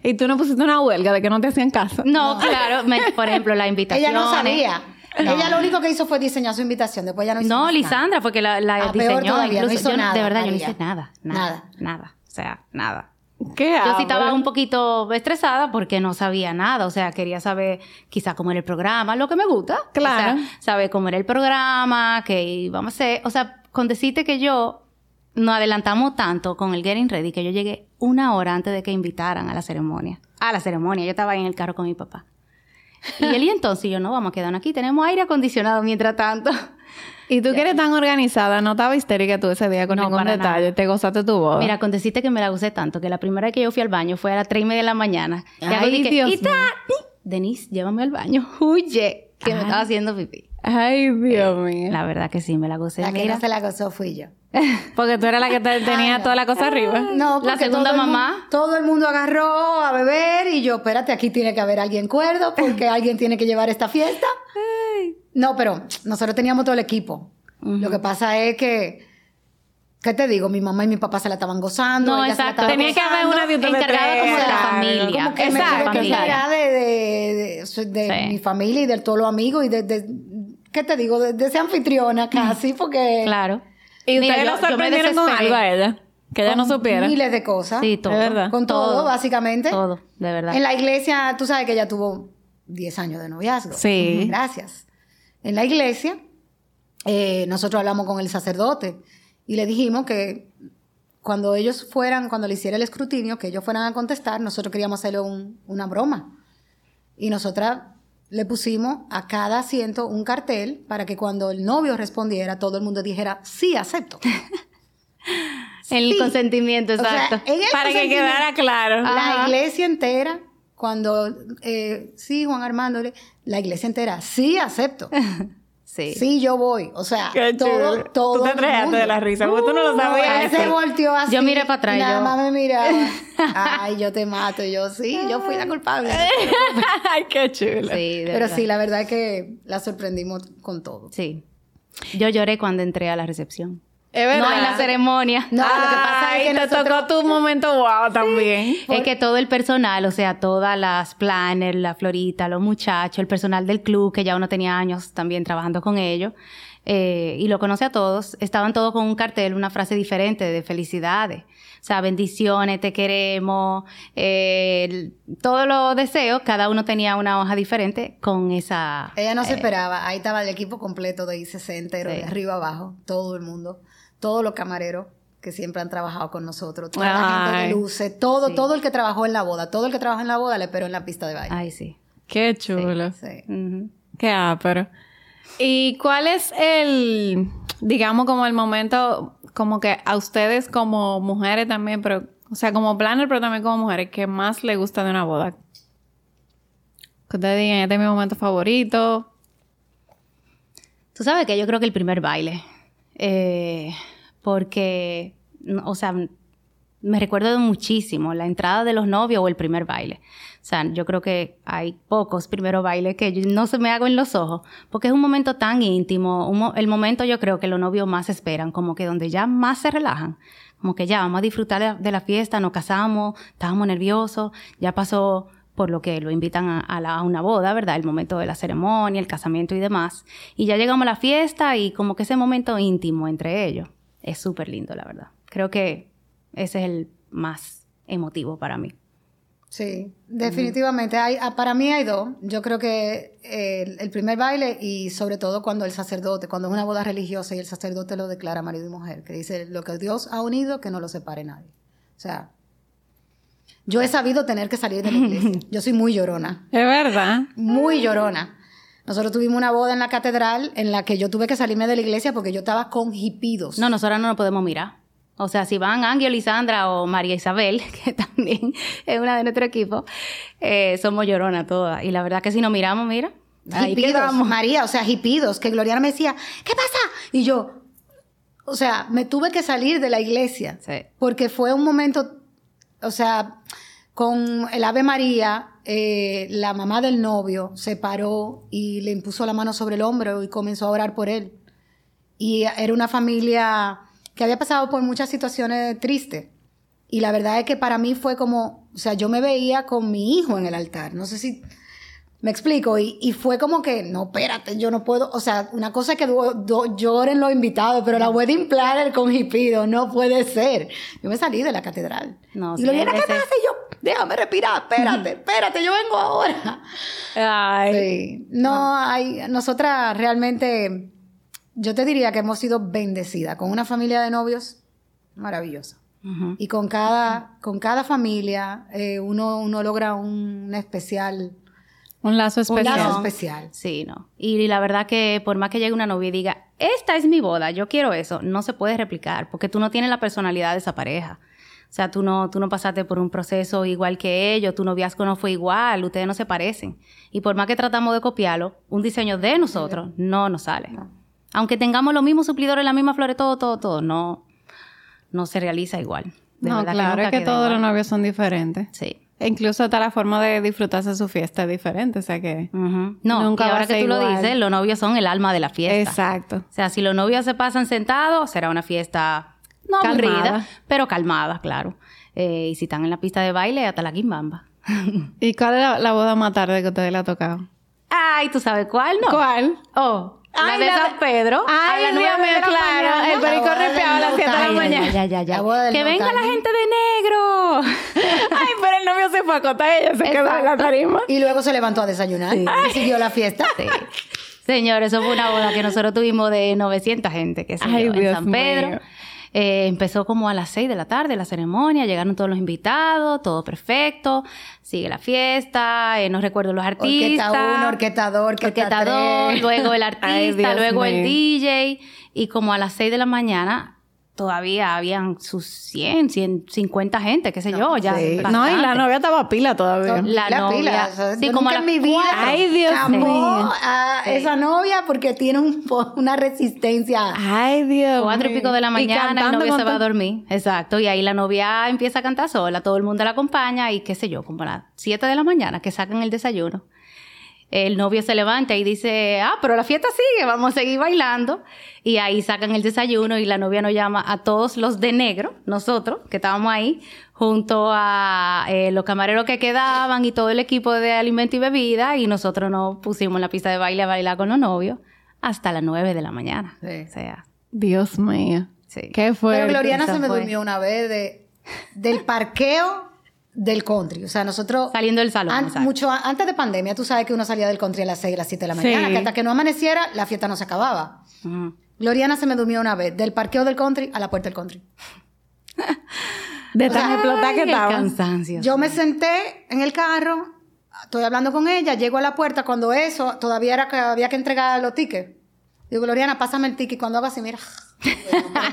A: Y tú no pusiste una huelga de que no te hacían caso.
B: No, claro. por ejemplo, la invitación.
C: Ella no sabía. Ella lo único que hizo fue diseñar su invitación, después ya no hizo
B: No, Lisandra fue que la, la ah, diseñó.
C: no hizo nada,
B: de verdad, yo no hice nada, nada. Nada. O sea, nada.
A: ¿Qué
B: Yo sí estaba un poquito estresada porque no sabía nada, o sea, quería saber quizá cómo era el programa, lo que me gusta.
A: Claro.
B: O sea, saber cómo era el programa, qué íbamos a hacer. O sea, con decirte que yo nos adelantamos tanto con el Getting Ready que yo llegué una hora antes de que invitaran a la ceremonia. A la ceremonia, yo estaba ahí en el carro con mi papá. Y él y entonces yo, no, vamos a quedarnos aquí, tenemos aire acondicionado mientras tanto.
A: Y tú que eres tan organizada, no estaba histérica tú ese día con ningún detalle, te gozaste tu voz.
B: Mira, contestiste que me la gocé tanto, que la primera vez que yo fui al baño fue a las tres y media de la mañana.
A: Ay, Dios mío.
B: Denise, llévame al baño, huye, que me estaba haciendo pipí.
A: Ay, Dios mío.
B: La verdad que sí, me la gocé.
C: La que no se la gozó fui yo.
A: Porque tú eras la que tenía toda la cosa arriba.
C: No,
B: la segunda mamá.
C: todo el mundo agarró a beber y yo, espérate, aquí tiene que haber alguien cuerdo porque alguien tiene que llevar esta fiesta. No, pero nosotros teníamos todo el equipo. Lo que pasa es que ¿Qué te digo? Mi mamá y mi papá se la estaban gozando.
B: No, exacto. Tenía que haber una de encargada como de la familia.
C: Como que exacto. Me, familia. de, de, de, de mi familia y de todos los amigos y de, ¿qué te digo? De, esa anfitriona casi, porque...
B: Claro.
A: Y ustedes lo sorprendieron con algo a ella. Que ella no supiera.
C: Miles de cosas.
B: Sí, todo.
A: De verdad.
C: Con todo, básicamente.
B: Todo, de verdad.
C: En la iglesia, tú sabes que ella tuvo 10 años de noviazgo.
A: Sí.
C: Gracias. En la iglesia, eh, nosotros hablamos con el sacerdote y le dijimos que cuando ellos fueran, cuando le hiciera el escrutinio, que ellos fueran a contestar, nosotros queríamos hacerle una broma. Y nosotras le pusimos a cada asiento un cartel para que cuando el novio respondiera, todo el mundo dijera, sí, acepto.
B: El consentimiento, exacto.
A: Para que quedara claro.
C: La iglesia entera, cuando, eh, sí, Juan Armando, la iglesia entera, sí, acepto. Sí. Sí, yo voy. O sea, todo, todo.
A: Tú te trejaste de la risa, porque tú no lo sabías.
C: Él se volteó así.
B: Yo miré para atrás.
C: Nada más me miraba. Ay, yo te mato. Yo, sí, yo fui la culpable.
A: Ay, qué chulo.
C: Sí, Pero sí, la verdad es que la sorprendimos con todo.
B: Sí. Yo lloré cuando entré a la recepción. Es verdad. No en la ceremonia.
A: No, lo que pasa es que te tocó tu momento wow también.
B: Es que todo el personal, o sea, todas las planners, la Florita, los muchachos, el personal del club, que ya uno tenía años también trabajando con ellos, eh, y lo conoce a todos, estaban todos con un cartel, una frase diferente de felicidades. O sea, bendiciones, te queremos, eh, todos los deseos, cada uno tenía una hoja diferente con esa...
C: Ella no se eh, esperaba, ahí estaba el equipo completo de I60, de arriba abajo, todo el mundo todos los camareros que siempre han trabajado con nosotros, toda la gente de luces, todo, todo el que trabajó en la boda, todo el que trabajó en la boda le esperó en la pista de baile.
B: Ay, sí.
A: Qué chulo. Sí. Qué ápero. ¿Y cuál es el, digamos, como el momento, como que a ustedes como mujeres también, pero, o sea, como planner, pero también como mujeres, que más le gusta de una boda? Que ustedes digan, este es mi momento favorito.
B: Tú sabes que yo creo que el primer baile. Eh, porque, o sea, me recuerdo muchísimo la entrada de los novios o el primer baile. O sea, yo creo que hay pocos primeros bailes que no se me hago en los ojos, porque es un momento tan íntimo, el momento yo creo que los novios más esperan, como que donde ya más se relajan, como que ya vamos a disfrutar de la fiesta, nos casamos, estábamos nerviosos, ya pasó por lo que lo invitan a, a, una boda, ¿verdad? El momento de la ceremonia, el casamiento y demás. Y ya llegamos a la fiesta y como que ese momento íntimo entre ellos es súper lindo, la verdad. Creo que ese es el más emotivo para mí.
C: Sí, definitivamente. Hay, ah, para mí hay dos. Yo creo que el, primer baile y sobre todo cuando el sacerdote, cuando es una boda religiosa y el sacerdote lo declara marido y mujer, que dice lo que Dios ha unido, que no lo separe nadie. O sea, yo he sabido tener que salir de la iglesia. Yo soy muy llorona.
A: Es verdad.
C: Muy llorona. Nosotros tuvimos una boda en la catedral en la que yo tuve que salirme de la iglesia porque yo estaba con hipidos.
B: No, nosotros no nos podemos mirar. O sea, si van Ángel, Lisandra o María Isabel, que también es una de nuestro equipo, eh, somos lloronas todas. Y la verdad que si nos miramos, mira.
C: Ahí quedamos. María, o sea, hipidos, que Gloriana me decía, ¿qué pasa? Y yo, o sea, me tuve que salir de la iglesia. Sí. Porque fue un momento, o sea, con el Ave María, eh, la mamá del novio se paró y le impuso la mano sobre el hombro y comenzó a orar por él. Y era una familia que había pasado por muchas situaciones tristes. Y la verdad es que para mí fue como, o sea, yo me veía con mi hijo en el altar. No sé si me explico, y, fue como que, no, espérate, yo no puedo, o sea, una cosa es que lloren los invitados, pero la wedding planner con hipido, no puede ser. Yo me salí de la catedral. No, y lo viene, ¿qué pasa? Y yo, déjame respirar, espérate, espérate, yo vengo ahora. Ay. Sí. No, hay, nosotras realmente, yo te diría que hemos sido bendecidas con una familia de novios maravillosa. Y con cada, con cada familia, eh, uno, uno logra un especial
A: un lazo especial.
C: Un lazo especial.
B: Sí, no. Y la verdad que por más que llegue una novia y diga, esta es mi boda, yo quiero eso, no se puede replicar porque tú no tienes la personalidad de esa pareja. O sea, tú no, tú no pasaste por un proceso igual que ellos, tu noviazgo no fue igual, ustedes no se parecen. Y por más que tratamos de copiarlo, un diseño de nosotros no nos sale. Aunque tengamos los mismos suplidores, la misma flores, todo, todo, todo, no, no se realiza igual.
A: no, claro, es que todos los novios son diferentes.
B: Sí.
A: Incluso hasta la forma de disfrutarse su fiesta es diferente, o sea que...
B: No, nunca ahora que tú lo dices, los novios son el alma de la fiesta.
A: Exacto.
B: O sea, si los novios se pasan sentados, será una fiesta no aburrida, pero calmada, claro. Eh, y si están en la pista de baile, hasta la quimbamba.
A: ¿Y cuál es la, boda más tarde que ustedes le ha tocado?
B: Ay, ¿tú sabes cuál, no?
A: ¿Cuál?
B: Oh, la de San Pedro.
A: Ay, a las 9 de claro. El perico ripeado a las 7 de la mañana.
B: Ya, ya, ya. Que venga la gente de negro.
A: Ay, pero el novio se fue a acotar y ella se quedó en la tarima.
C: Y luego se levantó a desayunar. Y siguió la fiesta.
B: Sí. Señor, eso fue una boda que nosotros tuvimos de 900 gente que se Ay, en San Pedro. Eh, empezó como a las 6 de la tarde la ceremonia, llegaron todos los invitados, todo perfecto, sigue la fiesta, eh, no recuerdo los artistas.
C: Orquesta uno, orquestador,
B: orquestador, luego el artista, luego el DJ, y como a las 6 de la mañana todavía habían sus 100, 150 gente, qué sé yo, ya.
A: No, y la novia estaba pila todavía.
C: La, novia. Pila, sí, como en mi vida.
A: Ay, Dios mío.
C: a esa novia porque tiene un, una resistencia.
A: Ay, Dios
B: Cuatro y pico de la mañana, y el novio se va a dormir. Exacto. Y ahí la novia empieza a cantar sola, todo el mundo la acompaña y qué sé yo, como a las 7 de la mañana que sacan el desayuno el novio se levanta y dice, ah, pero la fiesta sigue, vamos a seguir bailando. Y ahí sacan el desayuno y la novia nos llama a todos los de negro, nosotros, que estábamos ahí, junto a eh, los camareros que quedaban y todo el equipo de alimento y bebida, y nosotros nos pusimos en la pista de baile a bailar con los novios hasta las nueve de la mañana. O sea.
A: Dios mío. Sí. ¿Qué fue?
C: Pero Gloriana se me durmió una vez de, del parqueo del country. O sea, nosotros...
B: Saliendo del salón.
C: mucho antes de pandemia, tú sabes que uno salía del country a las 6, a las 7 de la mañana, que hasta que no amaneciera, la fiesta no se acababa. Gloriana se me durmió una vez, del parqueo del country a la puerta del country.
A: de tan explotada que estaba.
B: Cansancio.
C: Yo me senté en el carro, estoy hablando con ella, llego a la puerta cuando eso, todavía era que había que entregar los tickets. Digo, Gloriana, pásame el ticket. Y cuando hago así, mira,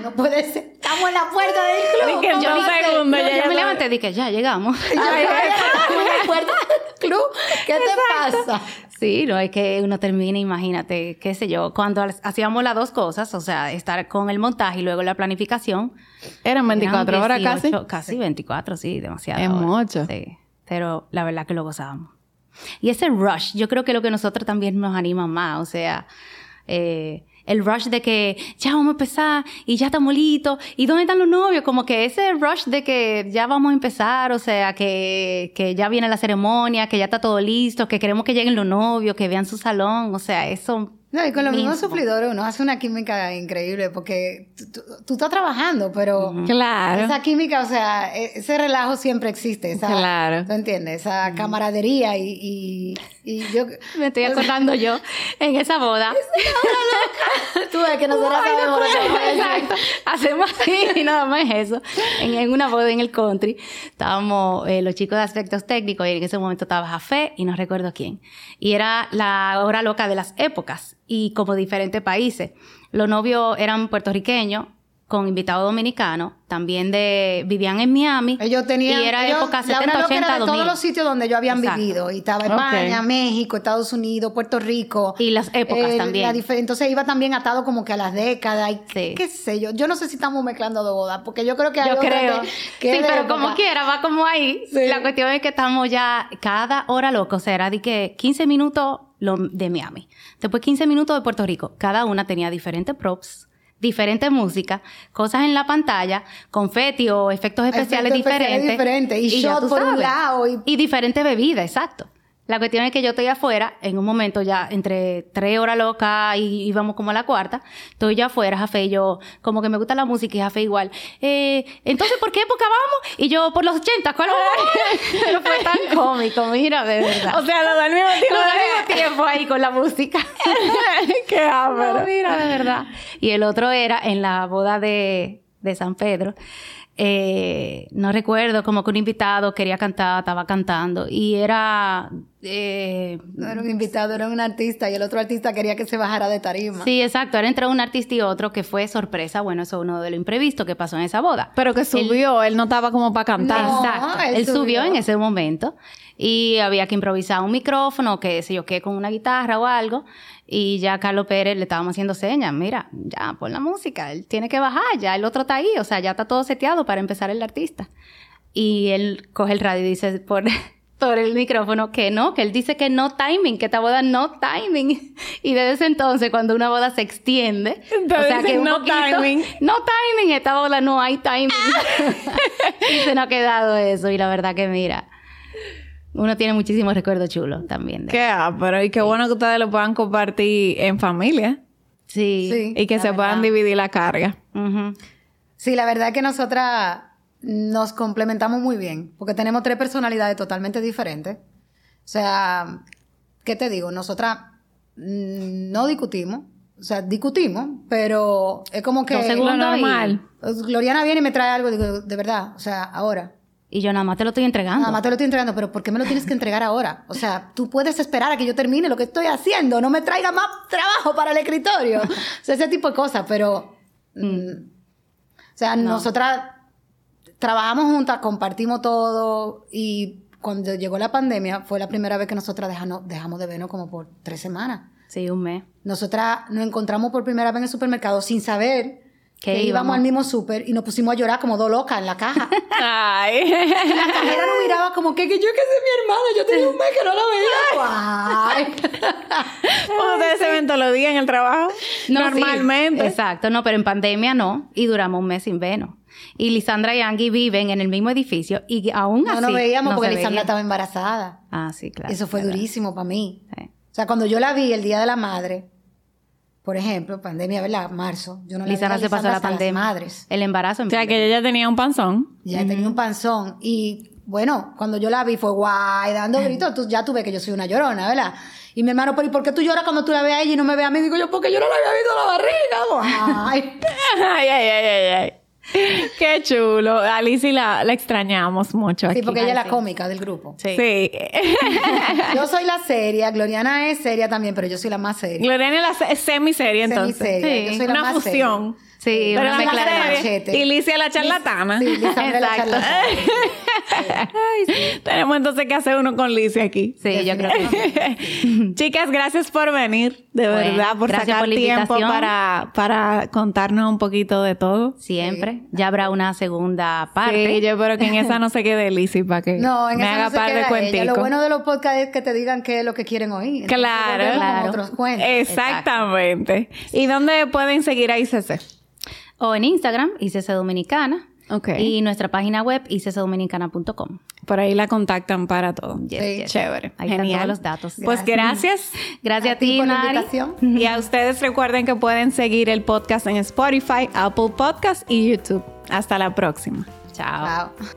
C: no puede ser. Estamos en la puerta del club.
B: yo, segundo, yo, me levanté y dije, ya llegamos.
C: Ya, en la puerta del club. ¿Qué te pasa?
B: Sí, no es que uno termina, imagínate, qué sé yo, cuando hacíamos las dos cosas, o sea, estar con el montaje y luego la planificación.
A: Eran 24 horas casi.
B: Casi 24, sí, demasiado.
A: Es mucho.
B: Sí, pero la verdad que lo gozábamos. Y ese rush, yo creo que lo que nosotros también nos anima más, o sea, eh, el rush de que ya vamos a empezar y ya estamos listos y dónde están los novios, como que ese rush de que ya vamos a empezar, o sea, que, que ya viene la ceremonia, que ya está todo listo, que queremos que lleguen los novios, que vean su salón, o sea, eso
C: no, y con los mismos suplidores uno hace una química increíble porque tú, estás trabajando, pero
A: claro.
C: esa química, o sea, e, ese relajo siempre existe. Esa, claro. ¿Tú entiendes? Esa camaradería y, y, yo...
B: Me estoy acordando yo en esa boda.
C: loca. tú ves que nosotros sabemos
B: Exacto. Hacemos así y nada más eso. En, una boda en el country estábamos eh, los chicos de aspectos técnicos y en ese momento estaba Jafé y no recuerdo quién. Y era la hora loca de las épocas y como diferentes países. Los novios eran puertorriqueños con invitados dominicanos, también de vivían en Miami.
C: Ellos tenían
B: y era época 70, 80,
C: era de todos los sitios donde ellos habían vivido y estaba España, México, Estados Unidos, Puerto Rico
B: y las épocas eh, también.
C: entonces iba también atado como que a las décadas y qué sé yo. Yo no sé si estamos mezclando de bodas, porque yo creo que hay
B: Yo creo. Que, sí, pero como quiera va como ahí. La cuestión es que estamos ya cada hora loco, o sea, era de que 15 minutos de Miami. Después 15 minutos de Puerto Rico. Cada una tenía diferentes props, diferente música, cosas en la pantalla, confeti o efectos especiales diferentes.
C: Y, y shot por un lado.
B: Y... y diferentes bebidas, exacto. La cuestión es que yo estoy afuera, en un momento ya entre tres horas loca y íbamos como a la cuarta, estoy ya afuera, Jafe, y yo, como que me gusta la música y Jafe igual. Eh, entonces, ¿por qué época vamos? Y yo, por los 80, ¿cuál Pero fue tan cómico, mira, de verdad.
A: O sea, lo del mismo tiempo.
B: Lo mismo tiempo ahí con la música.
A: qué amor.
B: mira, de verdad. Y el otro era en la boda de, de San Pedro eh, no recuerdo, como que un invitado quería cantar, estaba cantando y era...
C: Eh, no era un invitado, era un artista y el otro artista quería que se bajara de tarima.
B: Sí, exacto, era entre un artista y otro que fue sorpresa, bueno, eso es uno de lo imprevisto que pasó en esa boda.
A: Pero que subió, él, no estaba como para cantar.
B: exacto, él, subió en ese momento y había que improvisar un micrófono, que sé yo qué, con una guitarra o algo. Y ya Carlos Pérez le estábamos haciendo señas, mira, ya, pon la música, él tiene que bajar, ya el otro está ahí, o sea, ya está todo seteado para empezar el artista. Y él coge el radio y dice por, por el micrófono que no, que él dice que no timing, que esta boda no timing. Y desde ese entonces, cuando una boda se extiende,
A: o sea que no timing.
B: No timing, esta boda no hay timing. y se nos ha quedado eso, y la verdad que mira uno tiene muchísimos recuerdos chulos también.
A: Qué ah, pero y qué bueno que ustedes lo puedan compartir en familia.
B: Sí.
A: y que se puedan dividir la carga.
C: Sí, la verdad es que nosotras nos complementamos muy bien, porque tenemos tres personalidades totalmente diferentes. O sea, ¿qué te digo? Nosotras mm, no discutimos. O sea, discutimos, pero es como que...
B: Lo normal.
C: Gloriana viene y me trae algo, digo, de verdad, o sea, ahora.
B: Y yo nada más te lo estoy entregando.
C: Nada más te lo estoy entregando, pero ¿por qué me lo tienes que entregar ahora? O sea, tú puedes esperar a que yo termine lo que estoy haciendo, no me traiga más trabajo para el escritorio. O sea, ese tipo de cosas, pero... Mm, o sea, nosotras trabajamos juntas, compartimos todo y cuando llegó la pandemia fue la primera vez que nosotras dejamos, dejamos de vernos como por tres semanas.
B: Sí, un mes.
C: Nosotras nos encontramos por primera vez en el supermercado sin saber que íbamos al mismo súper y nos pusimos a llorar como dos locas en la caja. Ay. la cajera nos miraba como que, que yo que soy mi hermana, yo tenía un mes que no la veía.
A: Ay. ¿Ustedes se ven todos los días en el trabajo? Normalmente.
B: exacto, no, pero en pandemia no. Y duramos un mes sin vernos. Y Lisandra y Angie viven en el mismo edificio y aún así.
C: No nos veíamos porque Lisandra estaba embarazada.
B: Ah, sí, claro.
C: Eso fue durísimo para mí. O sea, cuando yo la vi el día de la madre, por ejemplo, pandemia, ¿verdad? Marzo.
B: Yo no Lisandra se pasó la pandemia. Madres. El embarazo.
A: o sea, que ella tenía un panzón.
C: Ya tenía un panzón. Y bueno, cuando yo la vi fue guay, dando gritos. Tú, ya tuve que yo soy una llorona, ¿verdad? Y mi hermano, pero ¿y por qué tú lloras cuando tú la ves a ella y no me ves a mí? Digo yo, porque yo no la había visto
A: la barriga. ay, ay, ay, ay, ay. Qué chulo. Alicia la, la extrañamos mucho.
C: Sí, porque ella es la cómica del grupo.
A: Sí.
C: yo soy la seria, Gloriana es seria también, pero yo soy la más seria.
A: Gloriana es, la, semi-seria entonces.
C: Semi-seria. Sí. Yo soy la una fusión.
A: Sí,
C: pero
A: una mezcla de machete. Y Licia la charlatana.
C: Sí, Licia la charlatana.
A: Tenemos entonces que hacer uno con Licia aquí.
B: Sí, yo creo
A: que Chicas, gracias por venir, de verdad, por sacar tiempo para, para contarnos un poquito de todo.
B: Siempre. Ya habrá una segunda parte.
A: Sí, yo espero que en esa no se quede Licia para que
C: no, en
A: me
C: esa
A: haga
C: no se
A: par de cuentitos.
C: Lo bueno de los podcasts es que te digan qué es lo que quieren oír.
A: claro,
C: claro. Otros cuentos.
A: Exactamente. ¿Y dónde pueden seguir a ICC?
B: O en Instagram, ICC Dominicana.
A: Okay.
B: Y nuestra página web, iccdominicana.com.
A: Por ahí la contactan para todo.
B: sí.
A: Chévere.
B: Ahí están todos los datos.
A: Pues gracias.
B: Gracias a, ti,
C: por
B: la
C: invitación.
A: Y a ustedes recuerden que pueden seguir el podcast en Spotify, Apple Podcast y YouTube. Hasta la próxima.
B: Chao.
C: Chao.